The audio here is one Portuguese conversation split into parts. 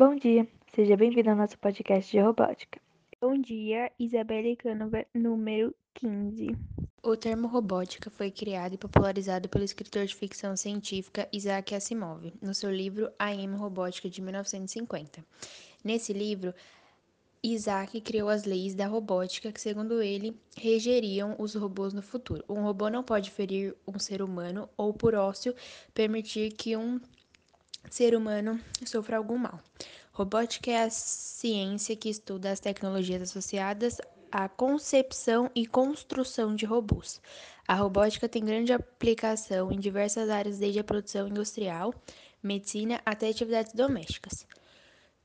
Bom dia, seja bem-vindo ao nosso podcast de robótica. Bom dia, Isabelle Canova, número 15. O termo robótica foi criado e popularizado pelo escritor de ficção científica Isaac Asimov, no seu livro A M Robótica de 1950. Nesse livro, Isaac criou as leis da robótica que, segundo ele, regeriam os robôs no futuro. Um robô não pode ferir um ser humano ou, por ócio, permitir que um ser humano sofra algum mal. Robótica é a ciência que estuda as tecnologias associadas à concepção e construção de robôs. A robótica tem grande aplicação em diversas áreas, desde a produção industrial, medicina até atividades domésticas.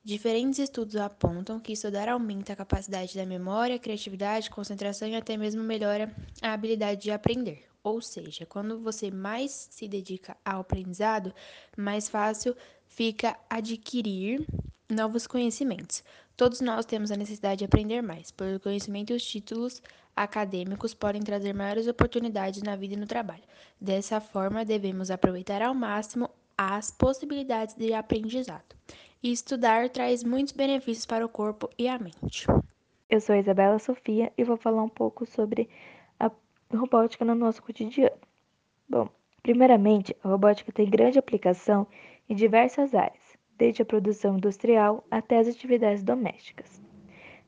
Diferentes estudos apontam que estudar aumenta a capacidade da memória, criatividade, concentração e até mesmo melhora a habilidade de aprender. Ou seja, quando você mais se dedica ao aprendizado, mais fácil fica adquirir novos conhecimentos. Todos nós temos a necessidade de aprender mais, pois o conhecimento e os títulos acadêmicos podem trazer maiores oportunidades na vida e no trabalho. Dessa forma, devemos aproveitar ao máximo as possibilidades de aprendizado. E estudar traz muitos benefícios para o corpo e a mente. Eu sou Isabela Sofia e vou falar um pouco sobre a robótica no nosso cotidiano. Bom, primeiramente, a robótica tem grande aplicação em diversas áreas, desde a produção industrial até as atividades domésticas.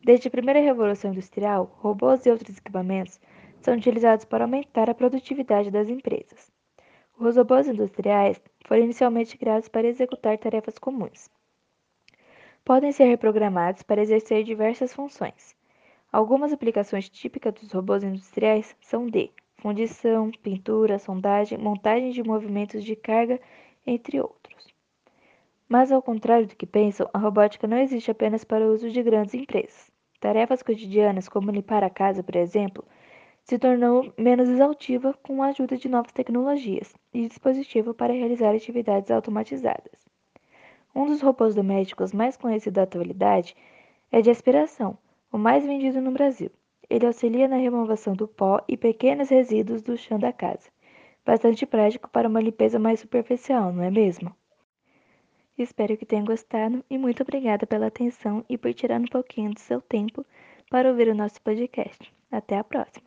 Desde a primeira revolução industrial, robôs e outros equipamentos são utilizados para aumentar a produtividade das empresas. Os robôs industriais foram inicialmente criados para executar tarefas comuns, podem ser reprogramados para exercer diversas funções. Algumas aplicações típicas dos robôs industriais são de fundição, pintura, sondagem, montagem de movimentos de carga, entre outros. Mas, ao contrário do que pensam, a robótica não existe apenas para o uso de grandes empresas. Tarefas cotidianas, como limpar a casa, por exemplo, se tornou menos exaustiva com a ajuda de novas tecnologias e dispositivos para realizar atividades automatizadas. Um dos robôs domésticos mais conhecidos da atualidade é de aspiração, o mais vendido no Brasil. Ele auxilia na removação do pó e pequenos resíduos do chão da casa. Bastante prático para uma limpeza mais superficial, não é mesmo? Espero que tenham gostado e muito obrigada pela atenção e por tirar um pouquinho do seu tempo para ouvir o nosso podcast. Até a próxima!